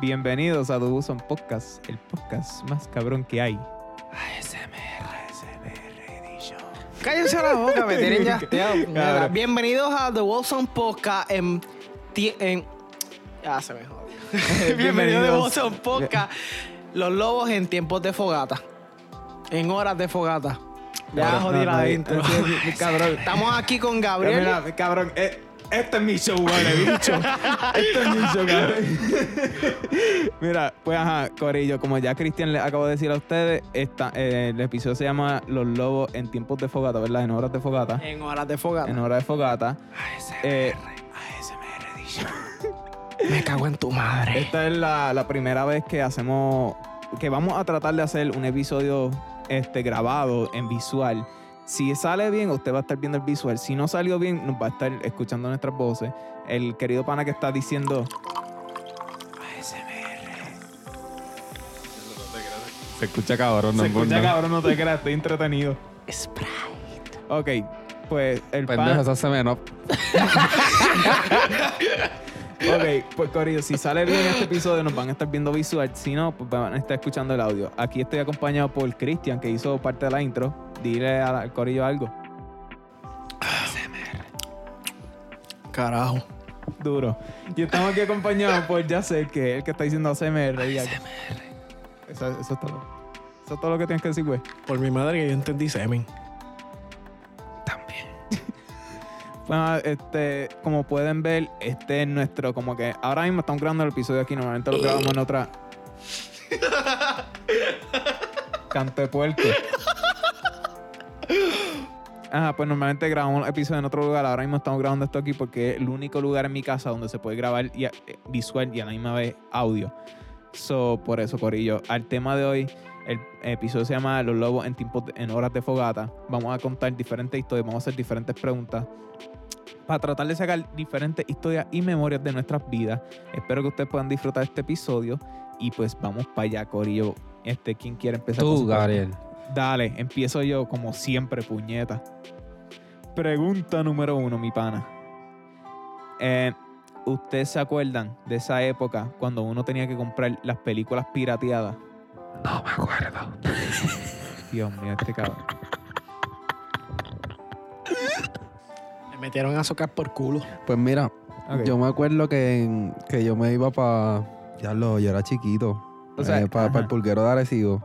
Bienvenidos a The Buson Podcast, el podcast más cabrón que hay. Cállense la boca, me tienen ya. Cabrón. Bienvenidos a The Wilson Podcast en, ti- en- Ya se me jodió. Bienvenidos a The Bienvenidos. Wilson Podcast. Los lobos en tiempos de fogata. En horas de fogata. Ya Cabrón, jodí no, la no, intro. sí, sí, sí, cabrón. Estamos aquí con Gabriel. Mira, cabrón, eh, este es mi show, vale, bicho. Este es mi show, cabrón. Mira, pues ajá, Corillo, como ya Cristian le acabo de decir a ustedes, esta, eh, el episodio se llama Los lobos en tiempos de fogata, ¿verdad? En horas de fogata. En horas de fogata. En horas de fogata. Eh, Me cago en tu madre. Esta es la, la primera vez que hacemos, que vamos a tratar de hacer un episodio este, grabado en visual. Si sale bien, usted va a estar viendo el visual. Si no salió bien, nos va a estar escuchando nuestras voces. El querido pana que está diciendo... Se escucha cabrón, no Se escucha cabrón, no te creas, estoy entretenido. Sprite. Ok, pues el Pendejo, pana... eso se me no. Ok, pues Corillo, si sale bien este episodio nos van a estar viendo visual, si no, pues van a estar escuchando el audio. Aquí estoy acompañado por Cristian, que hizo parte de la intro. Dile al Corillo algo. Carajo. Duro. Y estamos aquí acompañados por Yacer, que es el que está diciendo ASMR. y algo. Eso, eso es todo. Eso es todo lo que tienes que decir, güey. Por mi madre que yo entendí semen. Bueno, este, como pueden ver, este es nuestro, como que ahora mismo estamos grabando el episodio aquí, normalmente lo grabamos en otra. Cante puerco. Ajá, pues normalmente grabamos episodios en otro lugar. Ahora mismo estamos grabando esto aquí porque es el único lugar en mi casa donde se puede grabar y- eh, visual y a la misma vez audio. So, por eso, Corillo. Al tema de hoy, el episodio se llama Los Lobos en, tiempos de- en horas de fogata. Vamos a contar diferentes historias, vamos a hacer diferentes preguntas para tratar de sacar diferentes historias y memorias de nuestras vidas. Espero que ustedes puedan disfrutar este episodio y pues vamos para allá, Corillo. Este, ¿quién quiere empezar? Tú? Gabriel. Dale, empiezo yo como siempre, puñeta. Pregunta número uno, mi pana. Eh, ¿Ustedes se acuerdan de esa época cuando uno tenía que comprar las películas pirateadas? No me acuerdo. Dios mío, este cabrón. Me metieron azúcar por culo. Pues mira, Ok. yo me acuerdo que, en- que yo me iba para. Ya lo, yo era chiquito. O sea, para ajá. el pulguero de Arecibo.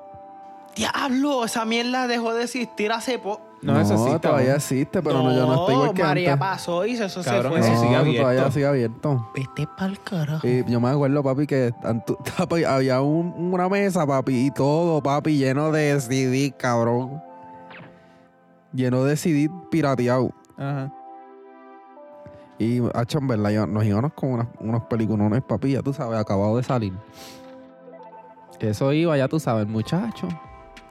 Diablo, esa mierda dejó de existir hace poco. No, eso existe todavía aún. existe, pero no, yo no estoy igual que María antes. pasó y eso Cabrón, se eso fue. no, sigue eso abierto. todavía sigue abierto. Vete pa'l carajo. Y yo me acuerdo, papi, que papi, había un- una mesa, papi, y todo, papi, lleno de CD, cabrón. Lleno de CD pirateado. Ajá. Y, hacho, en verdad, yo- nos íbamos con unos, unos peliculones, papi, ya tú sabes, acabado de salir. Eso iba, ya tú sabes, muchacho.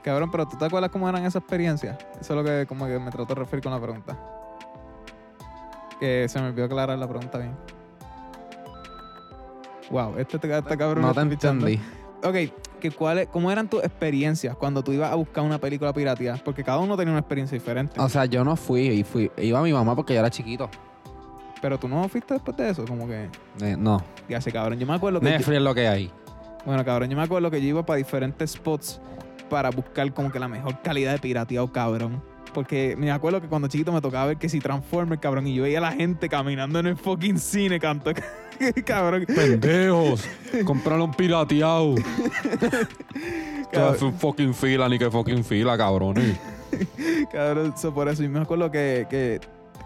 Cabrón, pero ¿tú te acuerdas cómo eran esas experiencias? Eso es lo que como que me trato de referir con la pregunta. Que se me olvidó aclarar la pregunta bien. Wow, este, este, este cabrón no te entendí. Ok, que cuáles, ¿cómo eran tus experiencias cuando tú ibas a buscar una película pirateada? Porque cada uno tenía una experiencia diferente. O sea, yo no fui, y fui, iba mi mamá porque yo era chiquito. Pero tú no fuiste después de eso, como que... Eh, no, Ya sé, cabrón. Yo me acuerdo que... yo- Netflix es lo que hay. Bueno, cabrón, yo me acuerdo que yo iba para diferentes spots para buscar como que la mejor calidad de pirateado, cabrón. Porque me acuerdo que cuando chiquito me tocaba ver que si Transformers, cabrón, y yo veía a la gente caminando en el fucking cine, canto, cabrón. Pendejos. Compraron pirateado. Cabrón. un fucking fila, ni que fucking fila, cabrones. Cabrón, so, por eso yo me acuerdo que, que,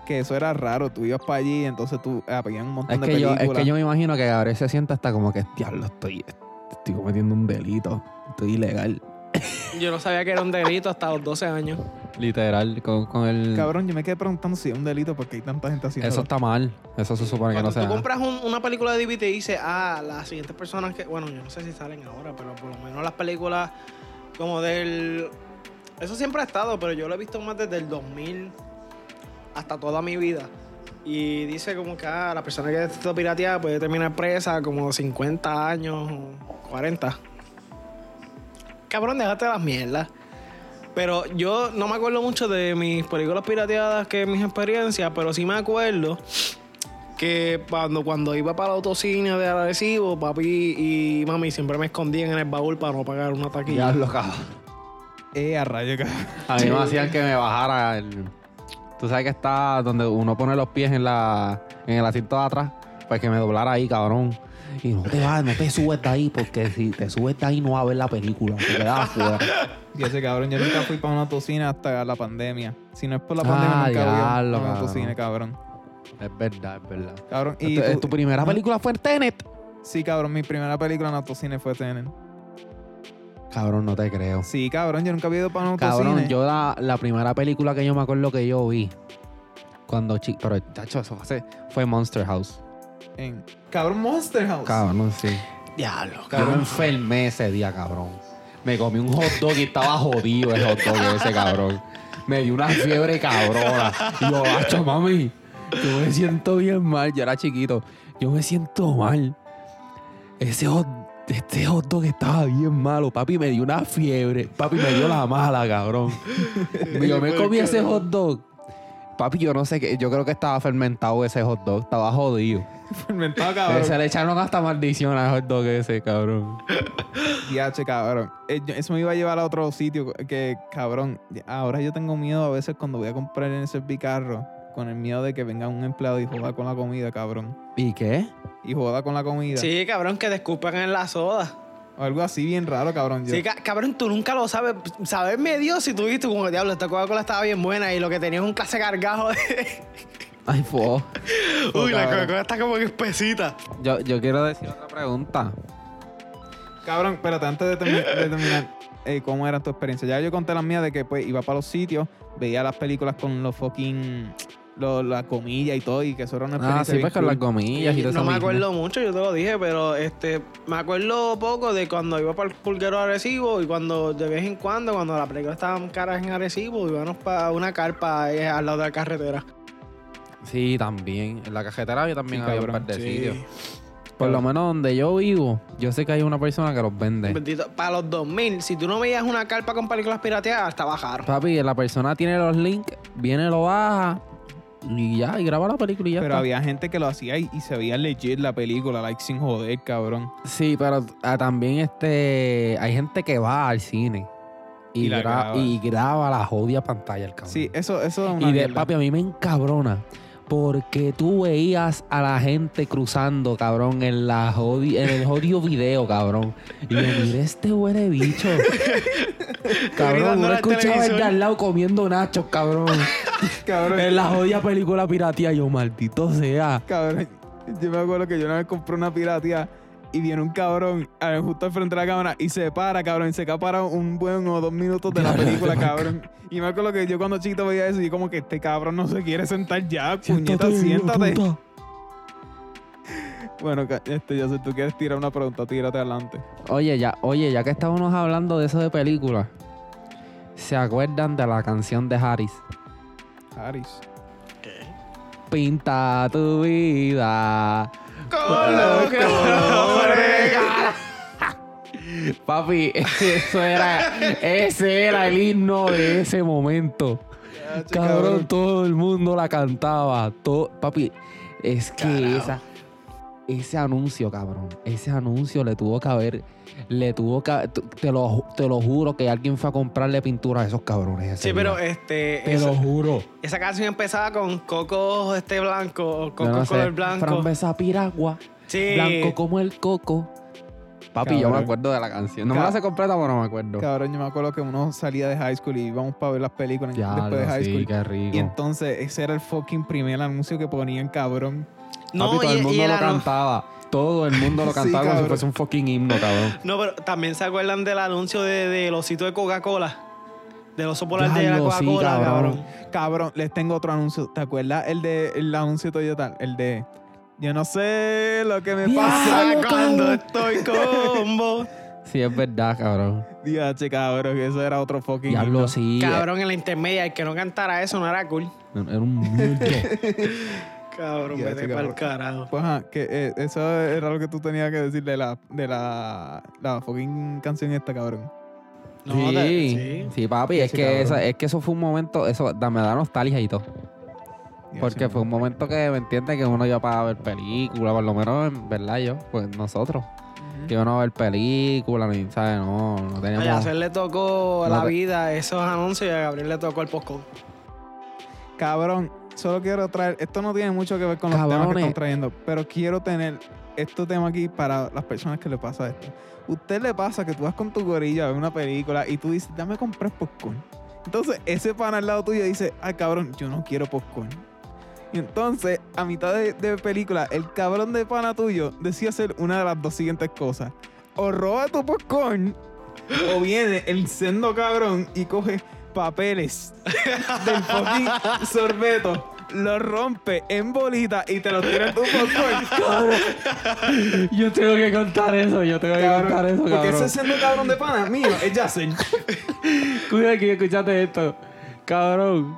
que eso era raro. Tú ibas para allí, entonces tú ah, un montón Es de que, yo, películas. es que yo me imagino que Gabriel se sienta hasta como que, diablo, estoy, estoy cometiendo un delito. Estoy ilegal. Yo no sabía que era un delito hasta los 12 años. Literal, con, con el... Cabrón, yo me quedé preguntando si es un delito porque hay tanta gente haciendo Eso está mal. Eso se supone que Cuando no sea. tú compras un- una película de DVD y dices, ah, las siguientes personas que. Bueno, yo no sé si salen ahora, pero por lo menos las películas como del. Eso siempre ha estado, pero yo lo he visto más desde el 2000 hasta toda mi vida. Y dice como que ah, la persona que está pirateada puede terminar presa como 50 años o 40. Cabrón, déjate las mierdas. Pero yo no me acuerdo mucho de mis películas pirateadas que mis experiencias, pero sí me acuerdo que cuando, cuando iba para el autocine de Arecibo, papi y mami siempre me escondían en el baúl para no pagar una taquilla. Diablo, cabrón. Eh, a rayo, cabrón. A mí me hacían que me bajara el... Tú sabes que está donde uno pone los pies en la en el asiento de atrás, pues que me doblara ahí, cabrón. Y no te vas, no te subes de ahí, porque si te subes de ahí no vas a ver la película, te quedas afuera. Y ese cabrón, yo nunca fui para una autocine hasta la pandemia. Si no es por la Ah, pandemia, nunca voy a una autocine, cabrón. Es verdad, es verdad. Cabrón, y ¿Tu, primera película fue en Tenet? Sí, cabrón, mi primera película en autocine fue Tenet. Cabrón, no te creo. Sí, cabrón, yo nunca había ido para un autocine. Cabrón, yo la, la primera película que yo me acuerdo que yo vi cuando chico, pero chacho, eso fue, fue Monster House. En... Cabrón, Monster House. Cabrón, sí. Diablo. Yo me enfermé ese día, cabrón. Me comí un hot dog y estaba jodido el hot dog ese, cabrón. Me dio una fiebre cabrona. Y yo, macho, mami, yo me siento bien mal. Yo era chiquito. Yo me siento mal. Ese hot, este hot dog estaba bien malo. Papi me dio una fiebre. Papi me dio la mala, cabrón. yo me comí ese hot dog. Papi, yo no sé qué. Yo creo que estaba fermentado ese hot dog. Estaba jodido. Fermentado, cabrón. Se le echaron hasta maldición al hot dog ese, cabrón. Diache, cabrón. Eh, Eso me iba a llevar a otro sitio que, cabrón, ahora yo tengo miedo a veces cuando voy a comprar en ese bicarro, con el miedo de que venga un empleado y joda con la comida, cabrón. ¿Y qué? Y joda con la comida. Sí, cabrón, que te escupan en la soda. O algo así bien raro, cabrón. Yo- Sí, ca- cabrón, tú nunca lo sabes. Sabes medio si tú viste como diablo, esta Coca-Cola estaba bien buena y lo que tenía es un clase cargajo de. Ay, fo. Uy, la. Coca-Cola está como que espesita. Yo, yo quiero decir otra pregunta. Cabrón, espérate, antes de, termi- de terminar, eh, ¿cómo era tu experiencia? Ya yo conté las mías de que pues iba para los sitios, veía las películas con los fucking, lo- la comilla y todo, y que eso era una Ah, experiencia sí, bien pues con cool. las comillas y todo no me acuerdo mucho, yo te lo dije, pero este me acuerdo poco de cuando iba para el pulguero de Arecibo y cuando de vez en cuando, cuando las películas estaban caras en Arecibo, íbamos para una carpa eh, al lado de la carretera. Sí, también. En la cajetera yo también Sí, había un par de Sí. sitios. Por lo menos donde yo vivo, yo sé que hay una persona que los vende. Bendito, Para los 2000, si tú no veías una carpa con películas pirateadas, estaba caro. Papi, la persona tiene los links, viene, lo baja y ya, y graba la película y ya Pero está. había gente que lo hacía y, y se veía legit la película, like sin joder, cabrón. Sí, pero ah, también este hay gente que va al cine y, Y la gra- graba. y graba la jodida pantalla, el cabrón. Sí, eso, eso es una Y de, mierda. papi, a mí me encabrona. Porque tú veías a la gente cruzando, cabrón, en la jodi- en el jodido video, cabrón. Y yo, mira este huele bicho. cabrón, al escuchaba el de al lado comiendo nachos, cabrón. cabrón, en la jodida película piratía, yo, maldito sea. cabrón. Yo me acuerdo que yo una vez compré una piratía y viene un cabrón justo al frente de la cámara y se para, cabrón, y se para un buen o dos minutos de la película, cabrón. Y me acuerdo que yo cuando chiquito veía eso y como que este cabrón no se quiere sentar ya, puñeta, Siéntate. Bueno, este, yo si tú quieres tirar una pregunta, tírate adelante. Oye, ya, oye, ya que estábamos hablando de eso de películas, ¿se acuerdan de la canción de Harris? Harris. Pinta tu vida. Papi, eso era, ese era el himno de ese momento. Cabrón, todo el mundo la cantaba. Todo, papi, es que esa, ese anuncio, cabrón, ese anuncio le tuvo que haber, le tuvo que, te lo, te lo juro que alguien fue a comprarle pintura a esos cabrones. Sí, pero este. te esa, lo juro. esa canción empezaba con coco este blanco, coco no sé, color blanco. Frambuesa piragua, Sí. blanco como el coco. Papi, yo me acuerdo de la canción. No me la sé completa, pero no me acuerdo. Cabrón, yo me acuerdo que uno salía de high school y íbamos para ver las películas Ya, después de high sí, school. qué rico. Y entonces ese era el fucking primer anuncio que ponían, cabrón. No, Papi, todo y- el mundo y el lo cantaba. Todo el mundo lo Sí, cantaba como si fuese un fucking himno, cabrón. No, pero también se acuerdan del anuncio de, del osito de Coca-Cola. Del oso polar de la sí, Coca-Cola, cabrón. cabrón. Cabrón, les tengo otro anuncio. ¿Te acuerdas el de el anuncio Toyota? El de Yo no sé lo que me Diablo, pasa. Cuando cabrón. estoy con vos. Sí, es verdad, cabrón. Diache, cabrón, que eso era otro fucking. Diablo, himno. sí. Cabrón, en la intermedia, el que no cantara eso no era cool. Era un. Cabrón, Ya, vete sí, pa'l carajo. Pues ajá, que eh, eso era lo que tú tenías que decir de la, de la, la fucking canción esta, cabrón. No, sí, te- sí, papi. Es que, esa- es que eso fue un momento, eso da- me da nostalgia y todo. Porque fue un momento que, ¿me entiendes? Que uno iba para ver películas, por lo menos, en verdad, yo, pues nosotros. Que iban a ver películas, ni, ¿sabes? No, no A teníamos... Yacer le tocó No la te- vida esos anuncios y a Gabriel le tocó el postcode. Cabrón, solo quiero traer. Esto no tiene mucho que ver con los temas que están trayendo, pero quiero tener este tema aquí para las personas que le pasa esto. ¿Usted le pasa que tú vas con tu gorilla a ver una película y tú dices, dame a comprar popcorn? Entonces, ese pana al lado tuyo dice, ay, cabrón, yo no quiero popcorn. Y entonces, a mitad de, de película, el cabrón de pana tuyo decide hacer una de las dos siguientes cosas. O roba tu popcorn, o viene el sendo cabrón y coge papeles del fucking sorbeto, lo rompe en bolita y te lo tira en tu popcorn. Yo tengo que contar eso, yo tengo que contar eso, porque cabrón. ese sendo cabrón de pana mío es Yacen. Cuida que escuchaste esto. Cabrón.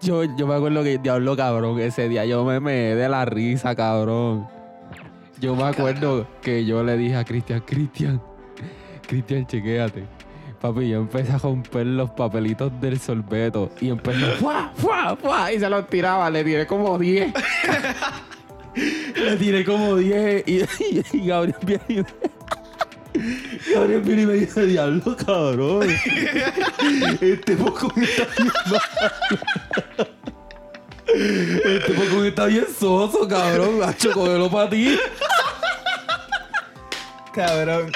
Yo, yo me acuerdo que diablo cabrón, ese día yo me me de la risa, cabrón. Yo me acuerdo que yo le dije a Cristian, Cristian, Cristian, chequéate. Papi, yo empecé a romper los papelitos del sorbeto y empecé ¡fua, fua, fua! y se los tiraba, le tiré como 10. le tiré como 10 y, y, y Gabriel viene y me- Gabriel viene y me dice, diablo, cabrón. Este poco está bien. Este poco está bien soso, cabrón. Hacho, cógelo para ti. Cabrón.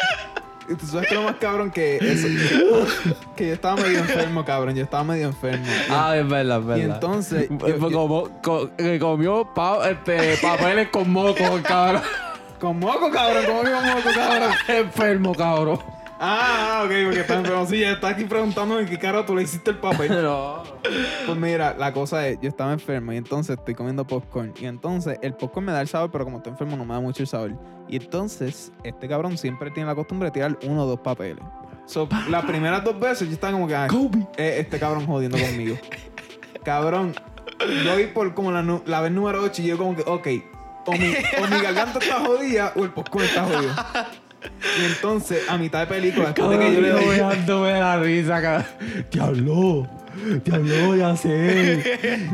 Tú sabes que lo más cabrón que eso. Que, yo estaba medio enfermo, cabrón. Yo estaba medio enfermo. Ah, es verdad, es verdad. Y entonces, yo- como, co- que comió pa- este, papeles con moco, cabrón. Con moco, cabrón. ¿Cómo que con moco, cabrón? Enfermo, cabrón. Ah, ok, porque enfermo. Sí, ya está aquí preguntándome en qué cara tú le hiciste el papel. No. Pues mira, la cosa es, yo estaba enfermo y entonces estoy comiendo popcorn. Y entonces el popcorn me da el sabor, pero como estoy enfermo no me da mucho el sabor. Y entonces este cabrón siempre tiene la costumbre de tirar uno o dos papeles. So, las primeras dos veces yo estaba como que, ay, Kobe. eh, este cabrón jodiendo conmigo. cabrón, yo vi por como la, la vez número 8 y yo como que, ok, o mi, o mi garganta está jodida o el popcorn está jodido. Y entonces, a mitad de película, después de que yo le doy... dejándome la risa, cabrón. Diablo. Diablo, ya sé.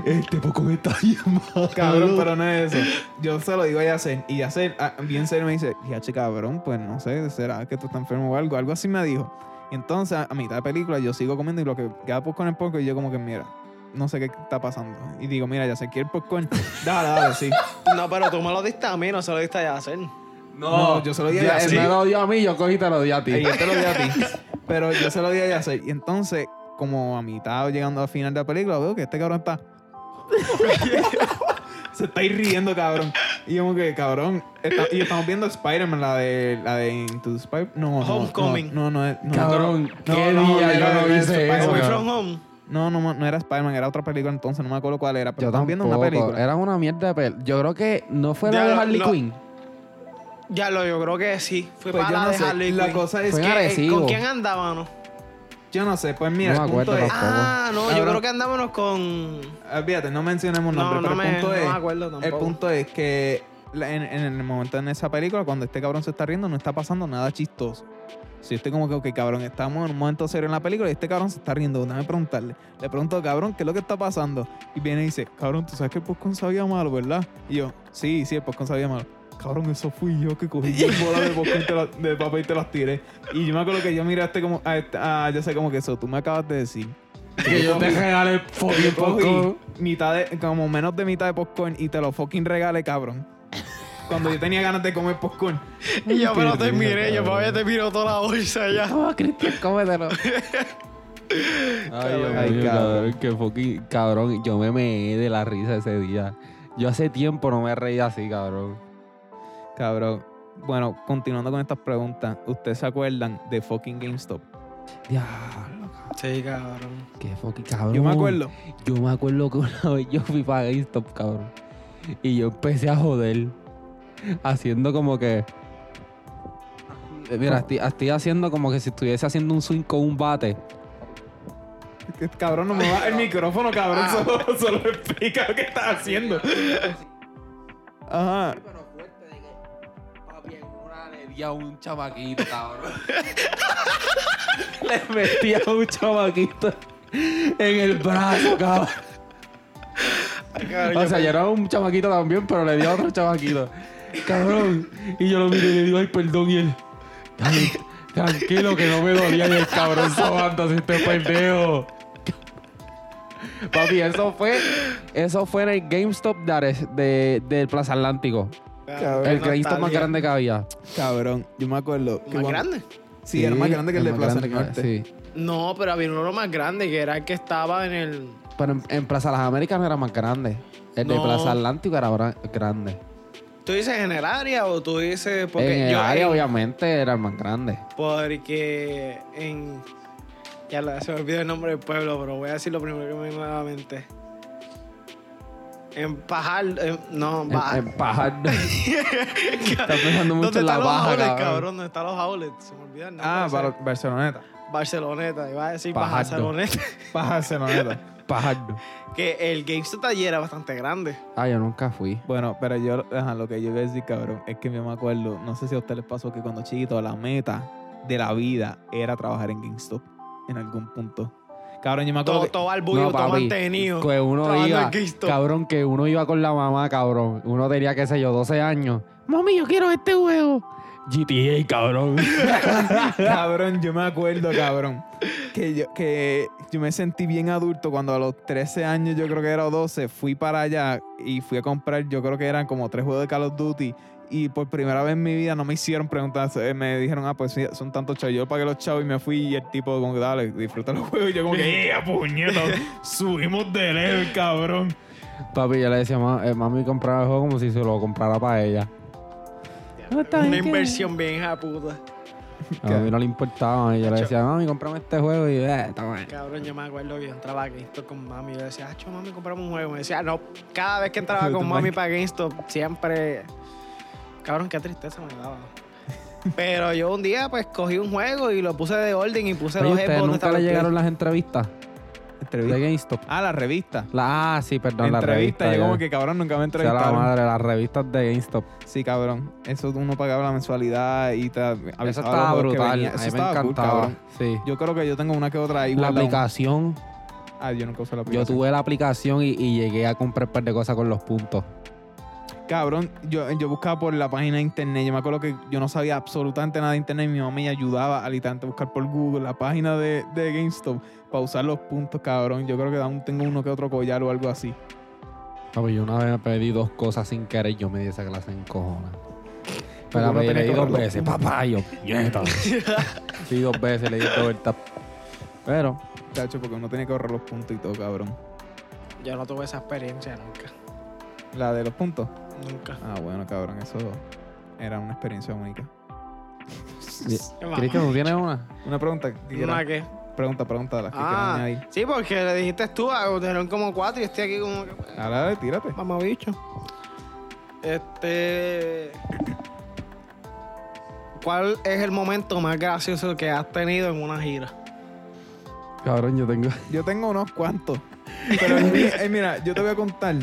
Este poco está bien malo. Cabrón, pero no es eso. Yo se lo digo a Yacen. Y Yacen, ah, bien serio, me dice: Yache, cabrón, pues no sé, será que tú estás enfermo o algo. Algo así me dijo. Y entonces, a, mitad de película, yo sigo comiendo y lo que queda popcorn en poco. Y yo, como que, mira, no sé qué está pasando. Y digo, mira, ya sé, ¿quieres popcorn? Dale, dale, sí. No, pero tú me lo diste a mí, no se lo diste a Yacer. No, yo se lo di a. Él me lo dio a mí, yo cogí y te lo di a ti. Y yo te lo di a ti. Pero yo se lo di a Yacen. Y entonces, como a mitad llegando al final de la película, veo que este cabrón está. Se está riendo, cabrón. Y yo como que, cabrón. está- y estamos viendo Spider-Man, la de, la de Into the Spider. No, no, Homecoming. No, no, no, no, Cabrón, no, qué no, día era- yo no era hice Spider-Man. eso, Away cabrón. from home. No, no, no era Spider-Man, era otra película entonces, no me acuerdo cuál era. Pero Yo estamos viendo una película. Era una mierda de pel. Yo creo que no fue la de Harley Quinn. Ya lo, yo creo que sí. Fue Pues para yo no de sé. Harley La Quinn. cosa es Fue que. Eh. ¿Con quién andábamos? Yo no sé, pues mira, No me el punto acuerdo es. tampoco. Ah, no, yo creo que andábamos con. Olvídate, no mencionemos No, nombres, no pero me- el punto no es. me acuerdo El tampoco. punto es que la- en, en el momento en esa película, cuando este cabrón se está riendo, no está pasando nada chistoso. Si yo estoy como que, ok, cabrón, estamos en un momento serio en la película y este cabrón se está riendo, déjame preguntarle. Le pregunto, cabrón, ¿qué es lo que está pasando? Y viene y dice, cabrón, tú sabes que el popcorn sabía malo, ¿verdad? Y yo, sí, sí, el popcorn sabía malo. Cabrón, eso fui yo que cogí el bola de popcorn te la- de papel y te las tiré. Y yo me acuerdo que yo miré a este como, a este- ah, ya sé como que eso, tú me acabas de decir. Que yo te regalé fucking popcorn. mitad de, como menos de mitad de popcorn y te lo fucking regale, cabrón. Cuando yo tenía ganas de comer popcorn. Y yo me lo terminé, yo todavía te miro toda la bolsa ya. Toma, Cristian, cómetelo. Ay, Ay, mío, cabrón, que fucking cabrón. Yo me meé de la risa ese día. Yo hace tiempo no me reía así, cabrón. Cabrón. Bueno, continuando con estas preguntas, ¿ustedes se acuerdan de fucking GameStop? Diablo, Sí, cabrón. qué fucking cabrón. Yo me acuerdo. Yo me acuerdo que una vez yo fui para GameStop, cabrón. Y yo empecé a joder. Haciendo como que. Mira, estoy, estoy haciendo como que si estuviese haciendo un swing con un bate. Que, Cabrón, no me va el micrófono, cabrón. Solo, solo explica lo que estás haciendo. Ajá. Un chamaquito, cabrón. le metí a un chamaquito en el brazo, cabrón. Cabrón, O sea, yo era un chamaquito también, pero le di a otro chamaquito. Cabrón. Y yo lo miré y le digo, ay, perdón. Y él, "Ay, tranquilo, que no me dolía. Y el cabrón sobándose este pendejo. Papi, eso fue, eso fue en el GameStop de, Ares- de- del Plaza Atlántico. Cabrón, El. GameStop más grande que había. Cabrón, yo me acuerdo. que ¿Más cuando- grande? Sí, era más grande que el de Plaza del que- Norte. Sí. No, pero había uno más grande que era el que estaba en el. Pero en, en Plaza Las Américas no era más grande. El de. Plaza Atlántico era grande. ¿Tú dices en el área o tú dices porque en el yo área, en- obviamente, era el más grande. Porque en. Ya se me olvidó el nombre del pueblo, pero voy a decir lo primero que me viene a la mente. En Pajar. en- no, En, Baja. en Pajardo. Estás pensando mucho ¿Dónde en la están los baja, outlets, cabrón. cabrón? ¿Dónde están los outlets? Se me nombre. Ah. Bar- Barceloneta. Barceloneta. Iba a decir Pajardo. Barceloneta. Barceloneta. Pajardo. que el GameStop allí era bastante grande. Ah, yo nunca fui. Bueno, pero yo, ajá, lo que yo iba a decir, cabrón, es que yo me acuerdo, no sé si a ustedes les pasó que cuando chiquito la meta de la vida era trabajar en GameStop en algún punto. Cabrón, yo me acuerdo Todo, que- todo barbullo, todo mantenido. Que uno iba, cabrón, que uno iba con la mamá, cabrón. Uno tenía, qué sé yo, 12 años. Mami, yo quiero este juego. GTA, cabrón. cabrón, yo me acuerdo, cabrón, que yo, que yo me sentí bien adulto cuando a los 13 años, yo creo que era o 12, fui para allá y fui a comprar, yo creo que eran como tres juegos de Call of Duty. Y por primera vez en mi vida no me hicieron preguntas, eh, me dijeron, ah, pues sí, son tantos chavos. Yo pagué los chavos y me fui y el tipo como que dale, disfruta los juegos. Y yo como que, ¡eh, puñeta! Subimos de level, cabrón. Papi, yo le decía, "Ma- eh, mami, compraba el juego como si se lo comprara para ella. No, bien Una que- inversión bien hija puta. A mí no le importaba. Y yo le decía, mami, comprame este juego. Y eh, está bueno. Cabrón, yo me acuerdo que yo entraba a GameStop con mami. Yo decía, ah, mami, compramos un juego. Me decía, no, cada vez que entraba con mami mami. para GameStop, siempre. Cabrón, qué tristeza me daba. Pero yo un día, pues, cogí un juego y lo puse de orden y puse Oye, los ¿ustedes donde nunca le llegaron las entrevistas de GameStop? Ah, la revista. La, ah, sí, perdón, la entrevista, revista. yo como que cabrón, nunca me O sea, la entrevistaron. madre, las revistas de GameStop. Sí, cabrón. Eso uno pagaba la mensualidad y te avisaba Eso los estaba que brutal. A Eso mí me estaba cool, encantaba. sí. Yo creo que yo tengo una que otra ahí La aplicación, Ah, yo nunca usé la yo aplicación. tuve la aplicación y, y llegué a comprar un par de cosas con los puntos. Cabrón, yo, yo buscaba por la página de internet. Yo me acuerdo que yo no sabía absolutamente nada de internet y mi mamá me ayudaba a literalmente buscar por Google la página de, de GameStop para usar los puntos, cabrón. Yo creo que aún tengo uno que otro collar o algo así. Papi, yo una vez me pedí dos cosas sin querer y yo me di esa clase en cojones. Pero me tenía le que di dos veces, papá, yo, nieta. Sí, dos veces le di dos vueltas. Pero, Chacho, porque uno tenía que ahorrar los puntos y todo, cabrón. Yo no tuve esa experiencia nunca. La de los puntos. Nunca. Ah, bueno, cabrón, eso era una experiencia única. Cristian, ¿tú tienes una? Una pregunta que. ¿Una qué? Pregunta, pregunta de las que Ah, añadir. sí, porque le dijiste tú, ah, dijeron como cuatro y estoy aquí como que. Dale, dale, tírate. Mamá bicho. Este. ¿Cuál es el momento más gracioso que has tenido en una gira? Cabrón, yo tengo. Yo tengo unos cuantos. Pero eh, mira, yo te voy a contar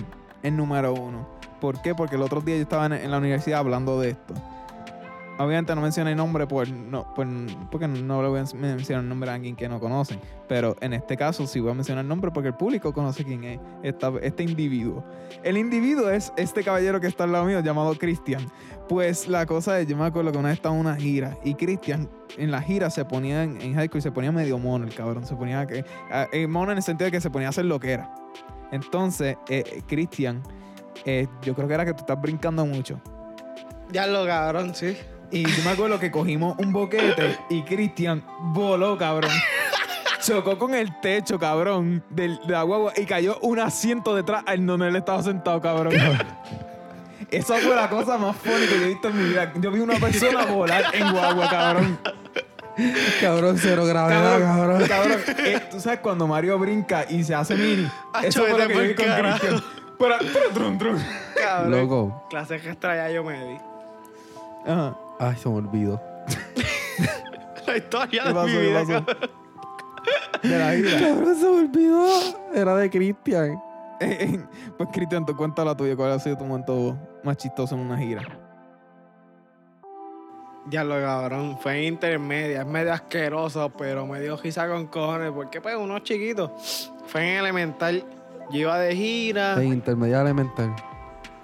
el número uno. ¿Por qué? Porque el otro día yo estaba en, la universidad hablando de esto. Obviamente no mencioné el nombre por, no, por- porque no le voy a mencionar el nombre a alguien que no conocen. Pero en este caso sí voy a mencionar el nombre porque el público conoce quién es este individuo. El individuo es este caballero que está al lado mío llamado Cristian. Pues la cosa es, yo me acuerdo que una vez estaba en una gira y Cristian en la gira se ponía en, en high school, se ponía medio mono el cabrón. Se ponía que, eh, mono en el sentido de que se ponía a hacer lo que era. Entonces, eh, Cristian, eh, yo creo que era que tú estás brincando mucho. Ya lo cabrón, sí. Y yo me acuerdo que cogimos un boquete y Cristian voló, cabrón. Chocó con el techo, cabrón, del- de la guagua y cayó un asiento detrás en donde él estaba sentado, cabrón. Esa fue la cosa más funny que yo he visto en mi vida. Yo vi una persona volar en guagua, cabrón. Cabrón, cero gravedad, cabrón. Cabrón, eh, tú sabes cuando Mario brinca y se hace mini. Eso fue lo que yo vi con. Cristian. Pero, pero, trum, trum. Cabrón. Loco. Clase extra ya yo me di. Ajá. Ay, se me olvidó. La historia ¿Qué de pasó? mi ¿Qué vida, pasó? cabrón. De la. Cabrón, se me olvidó. Era de Cristian. Eh, eh, pues Cristian, tú cuenta la tuya. ¿Cuál ha sido tu momento más chistoso en una gira? Ya lo cabrón. Fue en intermedia. Es medio asqueroso, pero me dio risa con cojones. Porque pues uno chiquito. Fue en elemental. Yo iba de gira. En intermedia elemental.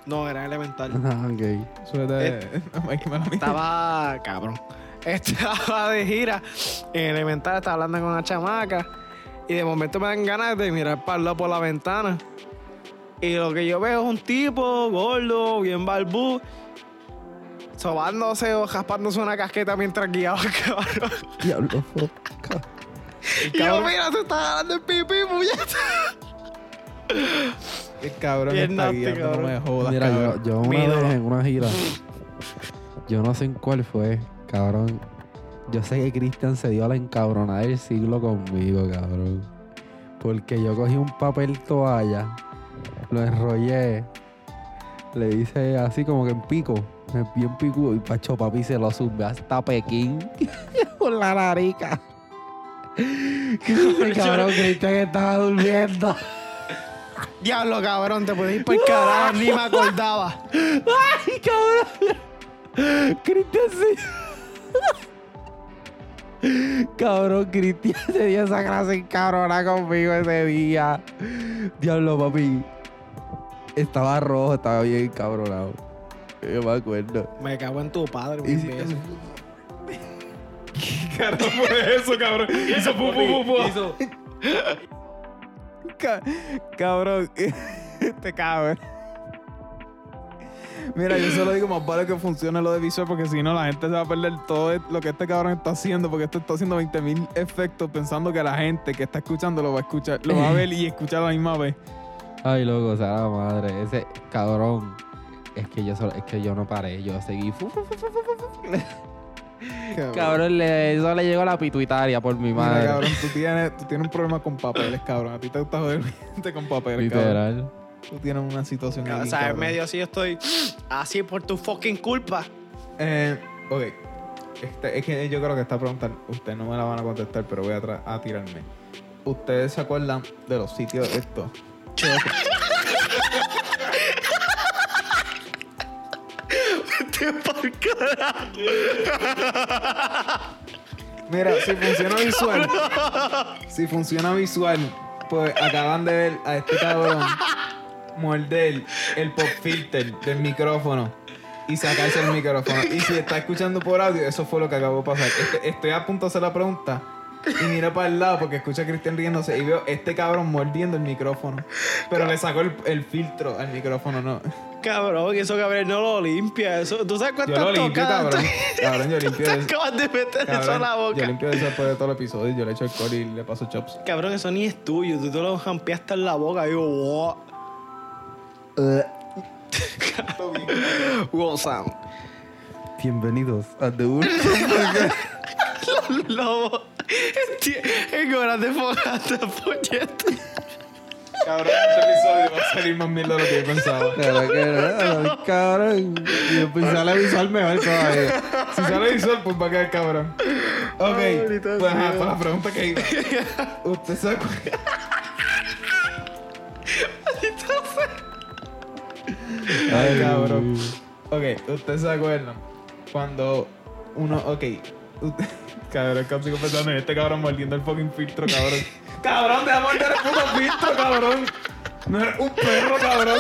No, era elemental. Ah, ok. La mía. Estaba, cabrón. Estaba de gira. En elemental estaba hablando con una chamaca. Y de momento me dan ganas de mirar para el lado por la ventana. Y lo que yo veo es un tipo gordo, bien barbú, sobándose o jaspándose una casqueta mientras guiaba, cabrón. Diablo, foca. Y yo, mira, se está jalando el pipí, puñeta. Qué cabrón Bien está nasty, guiando, no me jodas, Mira, yo, cabrón. yo una Mi ídolo. vez en una gira, yo no sé en cuál fue, cabrón. Yo sé que Cristian se dio a la encabronada del siglo conmigo, cabrón. Porque yo cogí un papel toalla, lo enrollé, le hice así como que en pico, me bien picudo y pacho papi se lo sube hasta Pekín por la narica. cabrón, Cristian estaba durmiendo. Diablo, cabrón, te puedes ir por el carajo, ni me acordaba. ¡Ay, cabrón! Cristian sí. Cabrón, Cristian se dio esa clase encabrona conmigo ese día. Diablo, papi. Estaba rojo, estaba bien encabronado. Yo me acuerdo. Me cago en tu padre, si- veces. ¿Qué carajo fue eso, cabrón? Hizo pu, pu, pu, pu. Ca- cabrón, este cabrón. Mira, yo solo digo más vale que funcione lo de visual porque si no la gente se va a perder todo lo que este cabrón está haciendo porque esto está haciendo 20.000 efectos pensando que la gente que está escuchando lo va a escuchar, lo va a ver y escuchar a la misma vez. Ay, loco, o sea, la madre. Ese cabrón. Es que yo solo, es que yo no paré. Yo seguí. Fu. Cabrón, le, eso le llegó a la pituitaria por mi Mira, madre. cabrón, tú tienes, tú tienes un problema con papeles, cabrón. A ti te gusta joder gente con papeles, cabrón. Literal. Tú tienes una situación ahí, O sea, en cabrón. medio así yo estoy así por tu fucking culpa. Eh, ok. Este, es que yo creo que esta pregunta ustedes no me la van a contestar, pero voy a, tirarme. ¿Ustedes se acuerdan de los sitios estos? Te por carajo. Mira, si funciona visual, si funciona visual, pues acaban de ver a este cabrón morder el pop filter del micrófono y sacarse el micrófono. Y si está escuchando por audio, eso fue lo que acabó de pasar. Estoy a punto de hacer la pregunta y mira para el lado porque escucha a Cristian riéndose y veo este cabrón mordiendo el micrófono. Pero le sacó el, el filtro al micrófono, no. Cabrón, eso cabrón no lo limpia. Eso, ¿Tú sabes Yo cuántas lo limpio, tocadas cabrón. te- Cabrón, yo limpio te eso. acabas de meter eso a la Yo boca? limpio eso después de todo el episodio. Yo le echo alcohol y le paso chops. Cabrón, eso ni es tuyo. Tú te lo jampeaste en la boca. Digo, wow. Wow, Sam. Bienvenidos a The Urban Lobo. En horas de fogata, puñeta. Cabrón, este episodio va a salir más mierda de lo que yo pensaba. Claro que no, cabrón. Y después sale visual mejor todavía. Si sale visual, pues va a quedar cabrón. Ok, pues ajá, para la pregunta que iba. ¿Usted se acuerda? Ay, cabrón. Ok, ¿usted se acuerdan? Cuando uno, ok. Cabrón, casi sigo pensando en este cabrón mordiendo el fucking filtro, cabrón. cabrón, te va a morder el puto filtro, cabrón. No eres un perro, cabrón.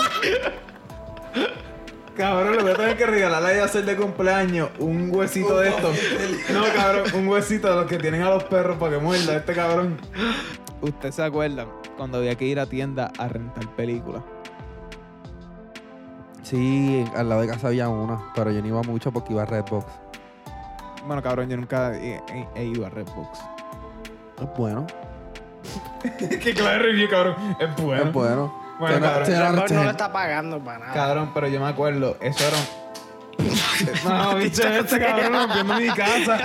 Cabrón, le voy a tener que regalarle a hacer de cumpleaños un huesito de estos. No, cabrón, un huesito de los que tienen a los perros para que muerda este cabrón. ¿Usted se acuerda cuando había que ir a tienda a rentar películas? Sí, al lado de casa había una, pero yo no iba mucho porque iba a Redbox. Bueno, cabrón, yo nunca he, he- he ido a Redbox. Es bueno. Qué claro review, cabrón. Es bueno. Es bueno. Bueno, Tiene- cabrón. tiene Redbox no lo está pagando para nada. Cabrón, pero yo me acuerdo, eso era. no, bicho, este cabrón rompiendo mi casa.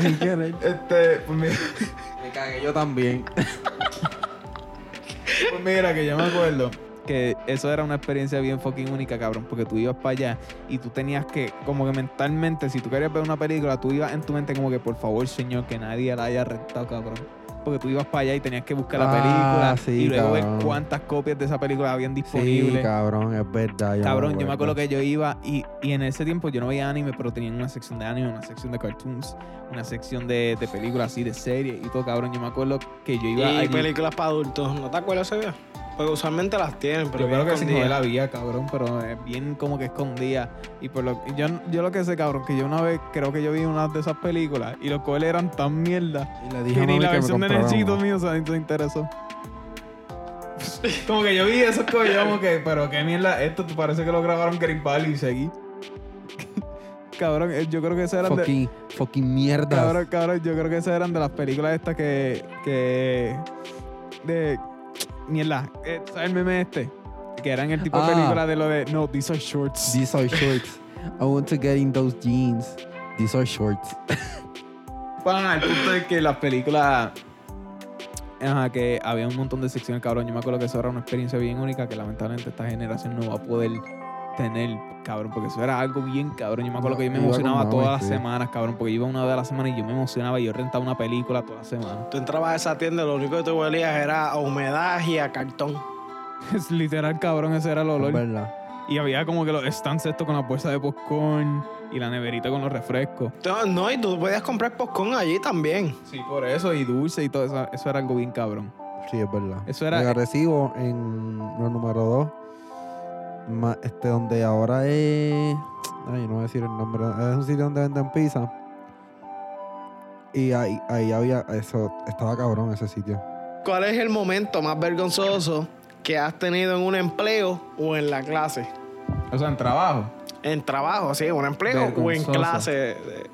Sin querer. Este, pues mira, Me cagué yo también. pues mira, que yo me acuerdo que eso era una experiencia bien fucking única, cabrón, porque tú ibas para allá y tú tenías que, como que mentalmente, si tú querías ver una película, tú ibas en tu mente como que, por favor, señor, que nadie la haya rentado, cabrón. Porque tú ibas para allá y tenías que buscar la Ah, película sí, y luego cabrón. ver cuántas copias de esa película habían Sí, disponibles. cabrón, es verdad. Cabrón, yo me acuerdo que yo iba y, y en ese tiempo yo no veía anime, pero tenían una sección de anime, una sección de cartoons, una sección de, de películas así, de series y todo, cabrón. Yo me acuerdo que yo iba Y allí- películas para adultos. ¿No te acuerdas ese día? Porque usualmente las tienen, pero Yo creo que sin escondidas. joder la había, cabrón, pero es bien como que escondida. Y por lo yo, yo lo que sé, cabrón, que yo una vez creo que yo vi una de esas películas y los coles eran tan mierda Y le dije que ni la versión de comprara Necesito uno. mío se interesó. como que yo vi esos coles como que, pero qué mierda, esto te parece que lo grabaron Green Valley y seguí. cabrón, eh, yo creo que esas eran de, Fucking, fucking mierda. Cabrón, cabrón, yo creo que esas eran de las películas estas que. que. de. Mierda, eh, ¿sabes el meme este? Que eran el tipo de Ah. película de lo de. No, these are shorts. These are shorts. I want to get in those jeans. These are shorts. Pana, el punto es que las películas. Ajá, que había un montón de secciones, cabrón. Yo me acuerdo que eso era una experiencia bien única que lamentablemente esta generación no va a poder tener, cabrón, porque eso era algo bien cabrón. Yo me acuerdo que yo me emocionaba todas las semanas, cabrón, porque iba una vez a la semana y yo me emocionaba y yo rentaba una película toda la semana. Tú entrabas a esa tienda, lo único que te huelías era a humedad y a cartón. Es literal, cabrón, ese era el Es olor. verdad. Y había como que los stands estos con la bolsa de popcorn y la neverita con los refrescos. No, No, y tú podías comprar popcorn allí también. Sí, por eso, y dulce y todo eso. Eso era algo bien cabrón. Sí, es verdad. Eso era- Mega recibo en lo número 2. Este, donde ahora es. Ay, no voy a decir el nombre. Es un sitio donde venden pizza. Y ahí, ahí había. Eso. Estaba cabrón ese sitio. ¿Cuál es el momento más vergonzoso que has tenido en un empleo o en la clase? O sea, en trabajo. En trabajo, sí, en un empleo o en clase de,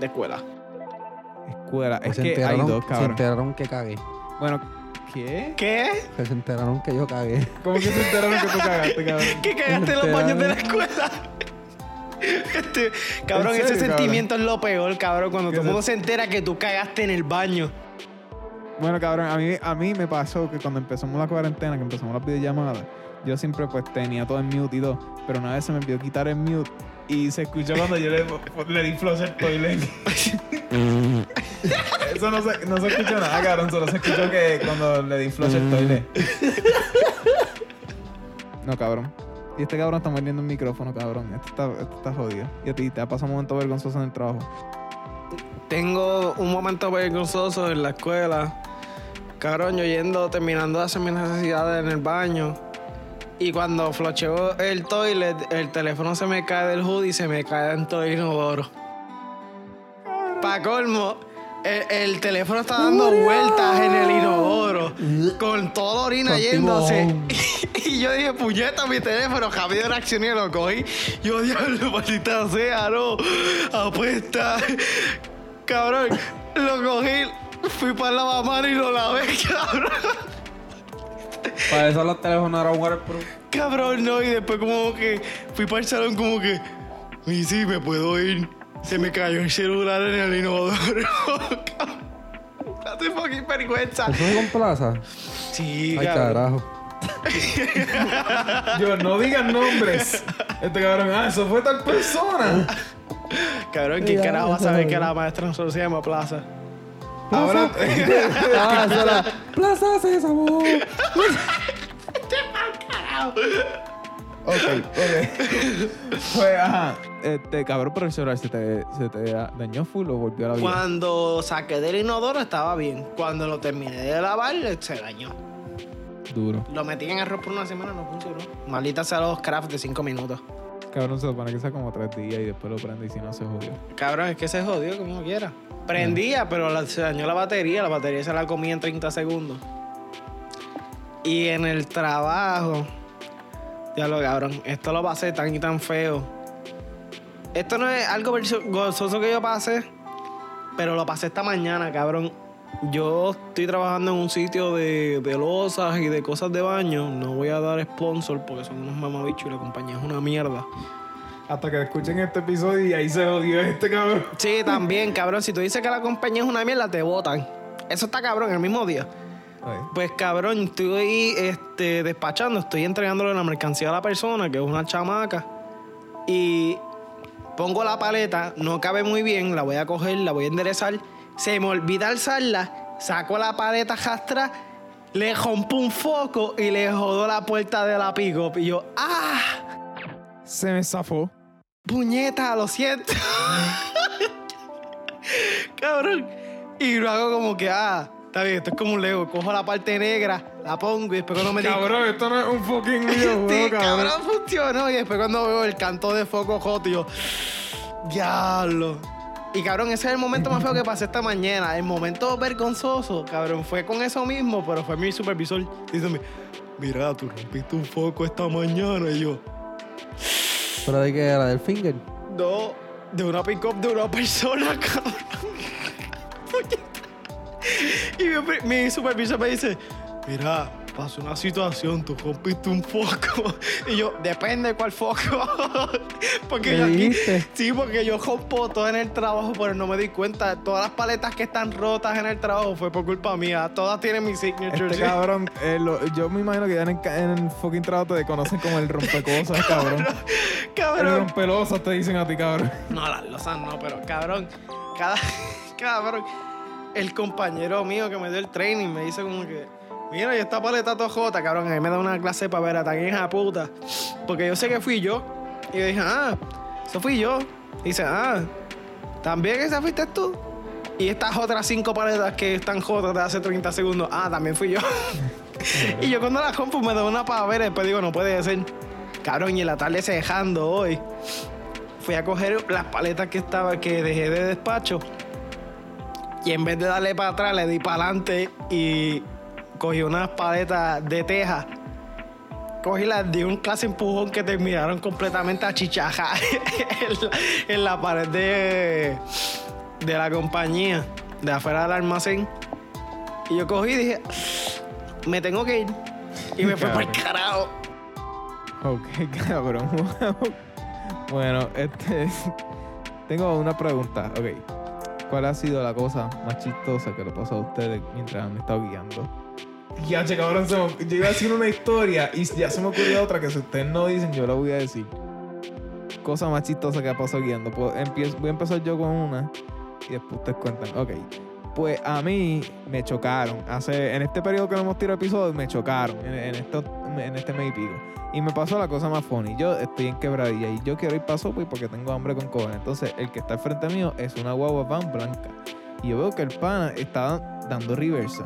de escuela. Escuela. Pues Es se que hay enteraron, Se que cagué. Bueno, ¿qué? ¿Qué? Que se enteraron que yo cagué. ¿Cómo que se enteraron que tú cagaste, cabrón? ¿Qué cagaste en los baños de la escuela? Este, cabrón, ¿En ese sentimiento es lo peor, cabrón, cuando ¿Qué todo el mundo se entera que tú cagaste en el baño. Bueno, cabrón, a mí, a mí me pasó que cuando empezamos la cuarentena, que empezamos las videollamadas, yo siempre pues tenía todo en mute y todo, pero una vez se me olvidó quitar el mute y se escuchó cuando yo le, le di flush al toilet. Eso no se, no se escuchó nada, cabrón, solo se escuchó que cuando le di flush al toilet. No, cabrón. Y este cabrón está mordiendo el micrófono, cabrón. Esto está, esto está jodido. Y a ti te ha pasado un momento vergonzoso en el trabajo. Tengo un momento vergonzoso en la escuela. Cabrón, yo yendo, terminando de hacer mis necesidades en el baño. Y cuando flocheo el toilet, el teléfono se me cae del hoodie y se me cae dentro del inodoro. Pa' colmo, el, el teléfono está dando vueltas en el inodoro. Con toda orina yéndose. Y yo dije, puñeta, mi teléfono, rápido reaccioné y lo cogí. Yo, diablo, maldita sea, no. Apuesta. Cabrón, lo cogí, fui para la mamá y lo lavé, cabrón. Para eso los teléfonos eran waterproof. Cabrón, no, y después como que fui para el salón como que, y sí, me puedo ir. Se me cayó el celular en el inodoro. Cabrón, Hace fucking vergüenza. ¿Eso es con plaza? Sí, Ay, cabrón. carajo. Yo, no digan nombres. Este cabrón, ah, eso fue tal persona. Cabrón, ¿quién carajo va a saber que la maestra no se llama Plaza? Ahora. Ah, era Plaza Sésamo. ok, ok. Pues, ajá. Este cabrón, pero el celular se te, se te dañó full o volvió a la vida. Cuando saqué del inodoro estaba bien. Cuando lo terminé de lavar, se dañó. Duro. Lo metí en arroz por una semana, no funcionó. Maldita sea los crafts de 5 minutos. Cabrón, se supone que sea como tres días y después lo prende y si no se jodió. Cabrón, es que se jodió como quiera. Prendía, pero la- se dañó la batería. La batería se la comí en 30 segundos. Y en el trabajo, ya lo cabrón, esto lo pasé tan y tan feo. Esto no es algo gozoso que yo pasé, pero lo pasé esta mañana, cabrón. Yo estoy trabajando en un sitio de, de losas y de cosas de baño. No voy a dar sponsor porque son unos mamabichos y la compañía es una mierda. Hasta que escuchen este episodio y ahí se jodió este cabrón. Sí, también, cabrón. Si tú dices que la compañía es una mierda, te votan. Eso está cabrón el mismo día. Pues cabrón, estoy este, despachando, estoy entregándole la mercancía a la persona, que es una chamaca. Y pongo la paleta, no cabe muy bien, la voy a coger, la voy a enderezar. Se me olvida alzarla, saco la paleta jastra, le rompo un foco y le jodo la puerta de la pick Y yo, ¡ah! Se me zafó. puñeta, lo siento. Cabrón. Y lo hago como que, ah, está bien, esto es como un Lego. Cojo la parte negra, la pongo y después cuando me di Cabrón, esto no es un fucking Sí, videojuego, cabrón. cabrón, funcionó. Y después cuando veo el canto de foco joto, yo, diablo. Y cabrón, ese es el momento más feo que pasé esta mañana. El momento vergonzoso, cabrón, fue con eso mismo, pero fue mi supervisor diciéndome, mira, tú rompiste un foco esta mañana. Y yo, ¿Pero de qué era? ¿Del finger? no, de una pick-up de una persona, cabrón. y mi, mi supervisor me dice, mira, pasó una situación, tú rompiste un foco. y yo, depende de cuál foco. porque ¿Qué yo aquí, sí, porque yo rompo todo en el trabajo, pero no me di cuenta. Todas las paletas que están rotas en el trabajo fue por culpa mía. Todas tienen mi signature. Este cabrón, eh, lo- yo me imagino que ya en el, en el fucking trabajo te conocen como el rompecosas, cabrón. El cabrón. rompelosas te dicen a ti, cabrón. No, las losas no, pero cabrón, cada cabrón, el compañero mío que me dio el training me dice como que, mira, y esta paleta tojota, cabrón, a mí me da una clase para ver a tan hija puta. Porque yo sé que fui yo. Y yo dije, ah, eso fui yo. Y dice, ah, ¿también esa fuiste tú? Y estas otras cinco paletas que están jotas de hace 30 segundos, ah, también fui yo. y yo cuando la compro me da una para ver, después digo, no puede ser. Cabrón, y en la tarde se dejando hoy fui a coger las paletas que estaba que dejé de despacho y en vez de darle para atrás le di para adelante y cogí unas paletas de teja cogí las di un clase empujón que terminaron completamente a chichaja en, la, en la pared de, de la compañía de afuera del almacén y yo cogí y dije me tengo que ir y me fui para el carajo Ok, cabrón. bueno, este. Tengo una pregunta. Ok. ¿Cuál ha sido la cosa más chistosa que le pasó a ustedes mientras han estado guiando? Ya, che, cabrón, se yo iba a decir una historia y ya se me ocurrió otra que si ustedes no dicen, yo la voy a decir. Cosa más chistosa que ha pasado guiando. Pues, voy a empezar yo con una y después ustedes cuentan. Ok. Pues a mí me chocaron. Hace, en este periodo que no hemos tirado episodios, me chocaron. En, en esto- en este mes y pico. Y me pasó la cosa más funny. Yo estoy en quebradilla y yo quiero ir para Subway porque tengo hambre con cojones. Entonces, el que está al frente mío es una guagua van blanca. Y yo veo que el pana está dando reversa.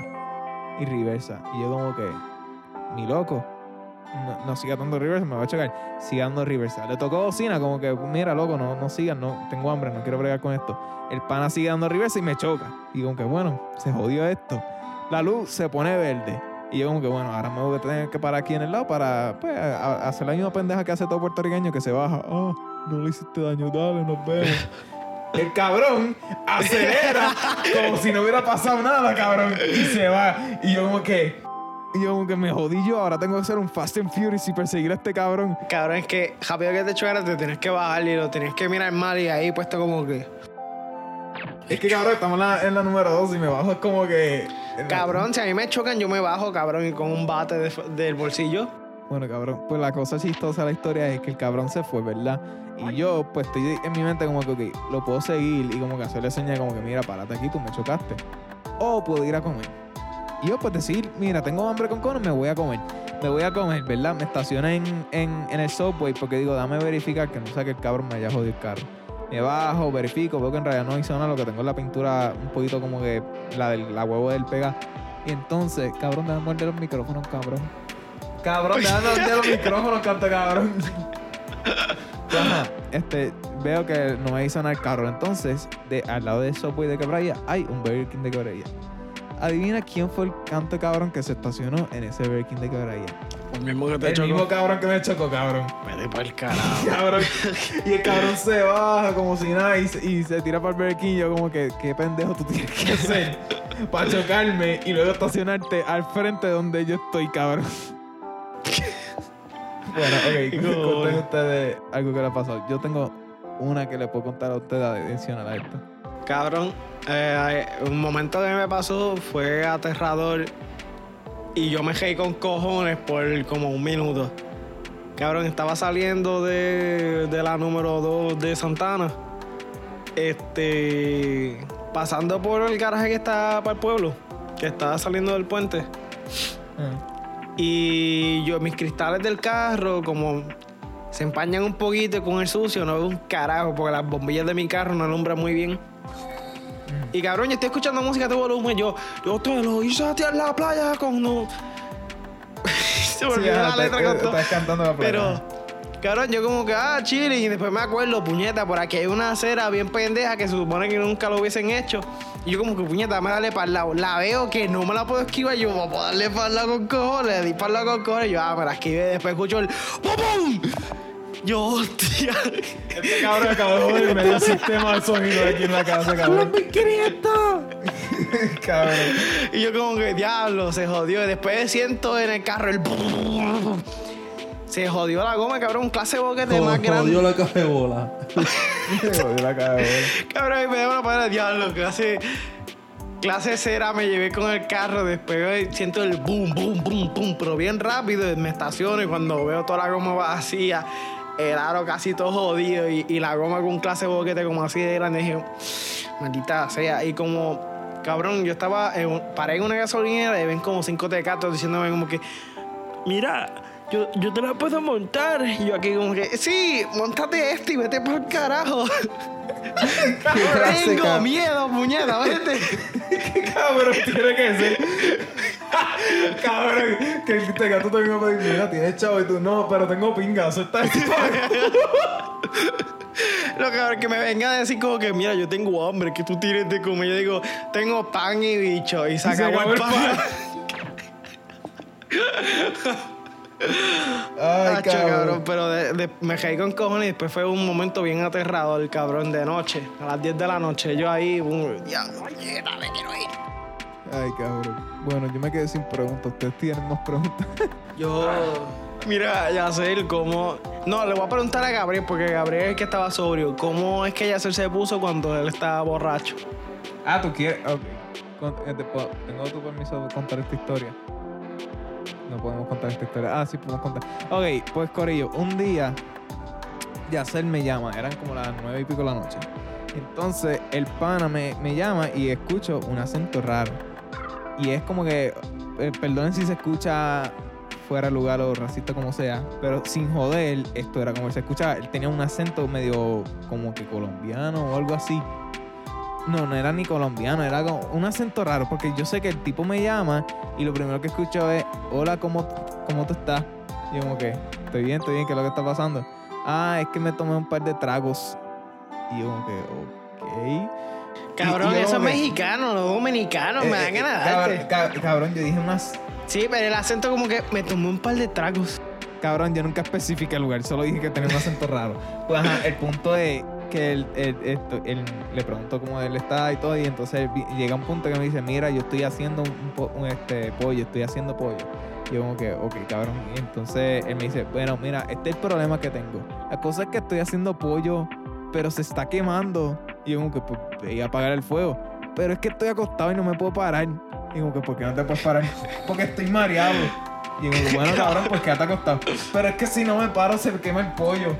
Y reversa. Y yo como que, mi loco, no, no siga dando reversa, me va a chocar. Siga dando reversa. Le tocó bocina como que, mira, loco, no, no sigas, no, tengo hambre, no quiero bregar con esto. El pana sigue dando reversa y me choca. Y como que, bueno, se jodió esto. La luz se pone verde. Y yo como que, bueno, ahora me voy a tener que parar aquí en el lado para pues, hacer la misma pendeja que hace todo puertorriqueño que se baja. Ah, no le hiciste daño, dale, nos vemos. El cabrón acelera como si no hubiera pasado nada, cabrón. Y se va. Y yo como que... Y yo como que me jodí yo. Ahora tengo que hacer un Fast and Furious y perseguir a este cabrón. Cabrón, es que rápido que te chocaras te tienes que bajar y lo tienes que mirar mal y ahí puesto como que... Es que cabrón, estamos en la, en la número 2 y me bajo es como que... Cabrón, si a mí me chocan, yo me bajo, cabrón, y con un bate de- del bolsillo. Bueno, cabrón, pues la cosa chistosa de la historia es que el cabrón se fue, ¿verdad? Y yo, pues estoy en mi mente como que, ok, lo puedo seguir y como que hacerle señal como que, mira, párate aquí, tú me chocaste. O puedo ir a comer. Y yo, pues decir, mira, tengo hambre con cono, me voy a comer. Me voy a comer, ¿verdad? Me estacioné en, en, el subway porque digo, dame verificar que no sea que el cabrón me haya jodido el carro. Me bajo, verifico, veo que en realidad no hizo nada, lo que tengo es la pintura un poquito como que la del la huevo del pega. Y entonces, cabrón, déjame morder los micrófonos, cabrón. Cabrón, déjame morder los micrófonos, canto cabrón. Ajá, este, veo que no me hizo nada el carro. Entonces, de, al lado de Subway de Quebradilla hay un Burger King de Quebradilla. Adivina quién fue el canto cabrón que se estacionó en ese Burger King de Quebradilla. El mismo que te El chocó. mismo cabrón que me chocó, cabrón. Vete por el carajo. Cabrón. Y el cabrón se baja como si nada y, se- y se tira para el Burger King. Yo como que, ¿qué pendejo tú tienes que hacer para chocarme y luego estacionarte al frente donde yo estoy, cabrón? bueno, ok. No. Cuenten ustedes algo que le ha pasado. Yo tengo una que le puedo contar a ustedes adicional a esto. Cabrón, eh, un momento que me pasó fue aterrador y yo me reí con cojones por como un minuto. Cabrón, estaba saliendo de, de la número 2 de Santana. Este. Pasando por el garaje que está para el pueblo, que estaba saliendo del puente. Y yo, mis cristales del carro, como se empañan un poquito con el sucio, no veo un carajo, porque las bombillas de mi carro no alumbran muy bien. Y cabrón, yo estoy escuchando música todo volumen. Yo, yo te lo hice a ti en la playa con no. Se me Sí, la letra te- con todo. estás cantando la playa. Pero, cabrón, yo como que, ah, chile. Y después me acuerdo, puñeta, por aquí hay una acera bien pendeja que se supone que nunca lo hubiesen hecho. Y yo como que, puñeta, me dale para el lado. La veo que no me la puedo esquivar. Yo, voy a darle para el lado con cojones. Le di para el lado con cojones. Yo, ah, me la esquivé. Después escucho el ¡pum, pum! Yo, hostia. Este cabrón acabó de joder medio sistema de sonido aquí en la casa, cabrón. cabrón. Y yo como que, diablo, se jodió. Y después siento en el carro el... Se jodió la goma, cabrón. Un clase de boquete más grande. la cajebola. Jodió la cabrón. Cabrón, y me da una palabra, diablo, clase... Clase cera me llevé con el carro, después siento el boom, boom, boom, boom, pero bien rápido, me estaciono y cuando veo toda la goma vacía, el aro casi todo jodido y, y la goma con clase de boquete como así de grande, dije, maldita sea, y como, cabrón, yo estaba, en un- paré en una gasolinera y ven como cinco tecatos diciéndome como que, mira, yo, yo te la puedo montar. Y yo aquí como que, sí, montate esto y vete por el carajo. Tengo cabrón? miedo, puñeta, vete. ¿Qué cabrón tiene que ser? cabrón, que el te gato venga a pedir, mira, tienes chavo y tú, no, pero tengo pinga, suelta esto. Lo cabrón que me venga a decir como que, mira, yo tengo hambre, que tú tienes de comer. Yo digo, tengo pan y bicho. Y el el pan. Ay, cabrón. cabrón. Pero de- de- me caí con cojones y después fue un momento bien aterrador, cabrón, de noche. A las 10 de la noche. Yo ahí, un, diablo, puñeta, me quiero ir. Ay, cabrón. Bueno, yo me quedé sin preguntas. Ustedes tienen más preguntas. Yo. Mira, Yacel, ¿cómo.? No, le voy a preguntar a Gabriel, porque Gabriel es el que estaba sobrio. ¿Cómo es que Yacel se puso cuando él estaba borracho? ah, ¿tú quieres? Ok. Con- eh, ¿Tengo tu permiso de contar esta historia? No podemos contar esta historia. Ah, sí, podemos contar. Ok, pues Corillo, un día Yacel me llama. Eran como las nueve y pico de la noche. Entonces el pana me, me llama y escucho un acento raro. Y es como que, eh, perdonen si se escucha fuera de lugar o racista como sea, pero sin joder, esto era como se escuchaba. Él tenía un acento medio como que colombiano o algo así. No, no era ni colombiano, era como un acento raro, porque yo sé que el tipo me llama y lo primero que escucho es, hola, ¿cómo, cómo tú estás? Y yo como que, estoy bien, estoy bien, ¿qué es lo que está pasando? Ah, es que me tomé un par de tragos. Y yo como que, ok. Cabrón, Y- y yo eso es como que- mexicano, no dominicano. me Eh, dan eh, ganas de cabrón, darte. ca- cabrón, yo dije unas... Sí, pero el acento como que me tomé un par de tragos. Cabrón, yo nunca especifiqué el lugar, solo dije que tenía un acento raro. Pues ajá, el punto es que él, él- esto- él le preguntó cómo él está y todo, y entonces llega un punto que me dice, mira, yo estoy haciendo un, este, pollo, estoy haciendo pollo. Y yo como que, ok, cabrón. Y entonces él me dice, bueno, mira, este es el problema que tengo. La cosa es que estoy haciendo pollo, pero se está quemando. Y yo como que, pues, ve a apagar el fuego. Pero es que estoy acostado y no me puedo parar. Y como que, ¿por qué no te puedes parar? Porque estoy mareado. Y yo como, bueno, cabrón, pues quédate acostado. Pero es que si no me paro, se quema el pollo.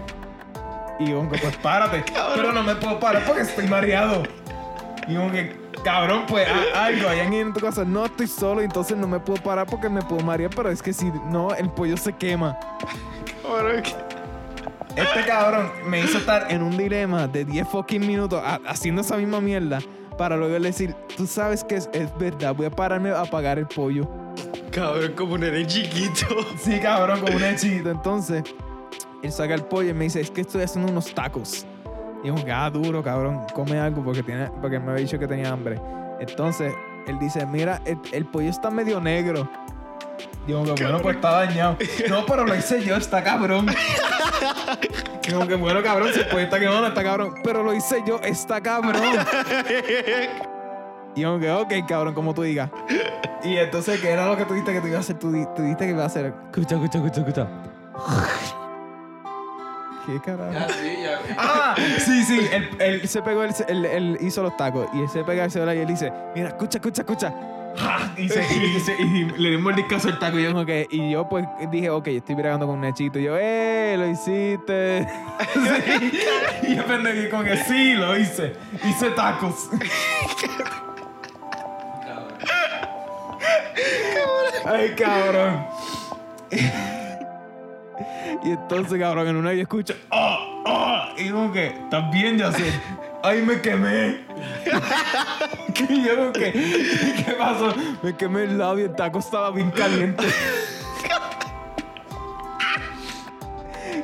Y que, pues párate. Pero no me puedo parar porque estoy mareado. Y como que, cabrón, pues algo, hay alguien en tu casa. No, estoy solo, entonces no me puedo parar porque me puedo marear. Pero es que si no, el pollo se quema. Cabrón, que- Este cabrón me hizo estar en un dilema de 10 fucking minutos ha- haciendo esa misma mierda para luego decir, tú sabes que es, es verdad, voy a pararme a apagar el pollo. Cabrón, como un nene chiquito. Sí, cabrón, como un hechito. Entonces, él saca el pollo y me dice, es que estoy haciendo unos tacos. Y yo ah, duro, cabrón, come algo porque, tiene, porque me había dicho que tenía hambre. Entonces, él dice, mira, el, el pollo está medio negro. Y yo como que, bueno, pues está dañado. No, pero lo hice yo, está cabrón. Y como que, bueno, cabrón, si pollo está quemado, está cabrón. Pero lo hice yo, está cabrón. Y yo que, ok, cabrón, como tú digas. Y entonces, ¿qué era lo que tú dijiste que tú ibas a hacer? Tú, tú dijiste que ibas a hacer. Escucha, escucha, escucha, escucha. ¿Qué carajo? sí, ya. Ah, sí, sí. Él, él se pegó, él, él- él hizo los tacos. Y él se pega el celular y él dice, mira, escucha, escucha, escucha. Ja, Y, se- y se- y le dio un mordiscazo al taco. Y yo, como que- y yo pues dije, ok, estoy bregando con un nechito. Y yo, ¡eh! Lo hiciste. Sí. Y yo pendejo, como que sí, lo hice. Hice tacos. Ay, cabrón. Y entonces, cabrón, en una yo escucho, ¡ah! ¡ah! Y como que, ¿estás bien, Yacel? ¡Ay, me quemé! y yo como que, ¿qué pasó? Me quemé el labio, el taco estaba bien caliente.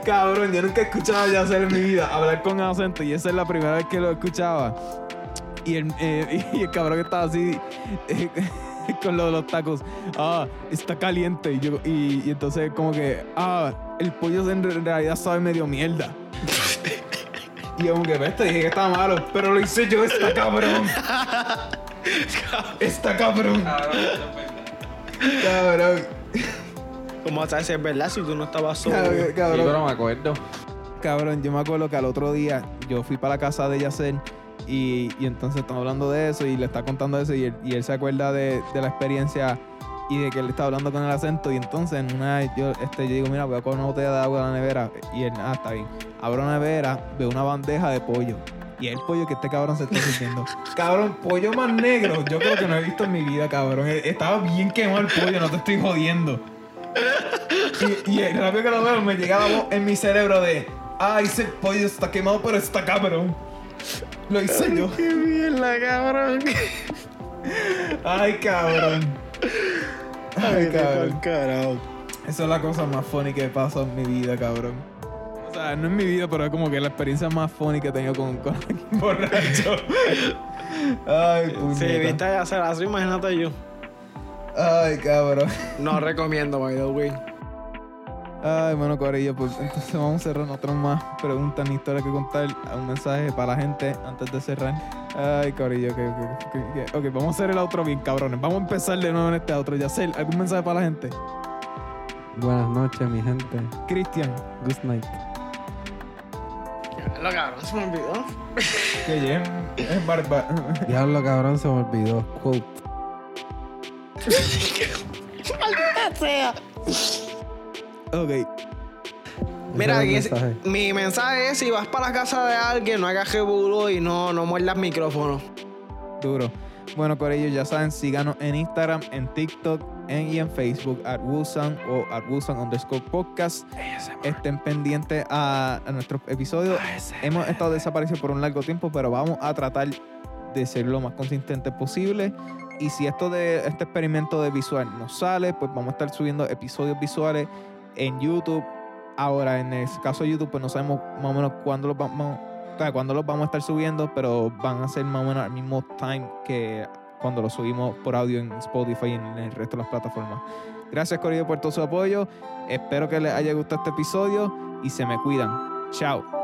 Cabrón, yo nunca he escuchado a Yacel en mi vida hablar con acento y esa es la primera vez que lo escuchaba. Y el, eh, y el cabrón estaba así eh, con lo de los tacos. Ah, está caliente. Y, yo, y, y entonces como que, ah, el pollo en realidad sabe medio mierda. Y yo como que, ves, te dije que estaba malo, pero lo hice yo, está cabrón. Está cabrón. Cabrón. ¿Cómo vas a decir verdad si tú no estabas solo? Cabrón, Sí, pero me acuerdo. Cabrón, yo me acuerdo que al otro día yo fui para la casa de Yacel y, y entonces estamos hablando de eso y le está contando eso y él, se acuerda de, de la experiencia y de que él está hablando con el acento y entonces en una yo, este, yo digo, mira, voy a coger una botella de agua a la nevera y él, ah, está bien. Abro la nevera, veo una bandeja de pollo y el pollo que este cabrón se está sirviendo. cabrón, pollo más negro, yo creo que no he visto en mi vida, cabrón. E- Estaba bien quemado el pollo, no te estoy jodiendo. Y, y rápido que lo veo, me llega la voz en mi cerebro de, ah, ese pollo está quemado, pero está cabrón. Lo hice yo. ¡Qué mierda, cabrón! Ay, cabrón. Ay, cabrón. carajo. Esa es la cosa más funny que pasó en mi vida, cabrón. O sea, no en mi vida, pero es como que la experiencia más funny que he tenido con, con alguien borracho. Ay, Si puñeta. viste a hacer así, imagínate yo. Ay, cabrón. No recomiendo, by the way. Ay, bueno, Corillo, pues entonces vamos a cerrar otras más preguntas ni historias que contar. Un mensaje para la gente antes de cerrar. Ay, Corillo, que, que, que- que- ok, vamos a hacer el outro bien, cabrones. Vamos a empezar de nuevo en este outro. Yacel, ¿algún mensaje para la gente? Buenas noches, mi gente. Cristian, Good night. Lo cabrón, se me olvidó. que Jem es barba. Diablo, cabrón, se me olvidó. Quote. ok. Mira, es mensaje. mi mensaje es: si vas para la casa de alguien, no hagas rebulo y no, no muerdas micrófono. Duro. Bueno, Corillo, ya saben, síganos en Instagram, en TikTok en, y en Facebook, at Wusan o at Wusan underscore podcast. Estén pendientes a, a nuestros episodios. Hemos estado desaparecidos por un largo tiempo, pero vamos a tratar de ser lo más consistente posible. Y si esto de este experimento de visual nos sale, pues vamos a estar subiendo episodios visuales en YouTube. Ahora, en el caso de YouTube, pues no sabemos más o menos cuándo los vamos, o sea, cuándo los vamos a estar subiendo, pero van a ser más o menos al mismo time que cuando los subimos por audio en Spotify y en el resto de las plataformas. Gracias, Corillo, por todo su apoyo. Espero que les haya gustado este episodio y se me cuidan. Chao.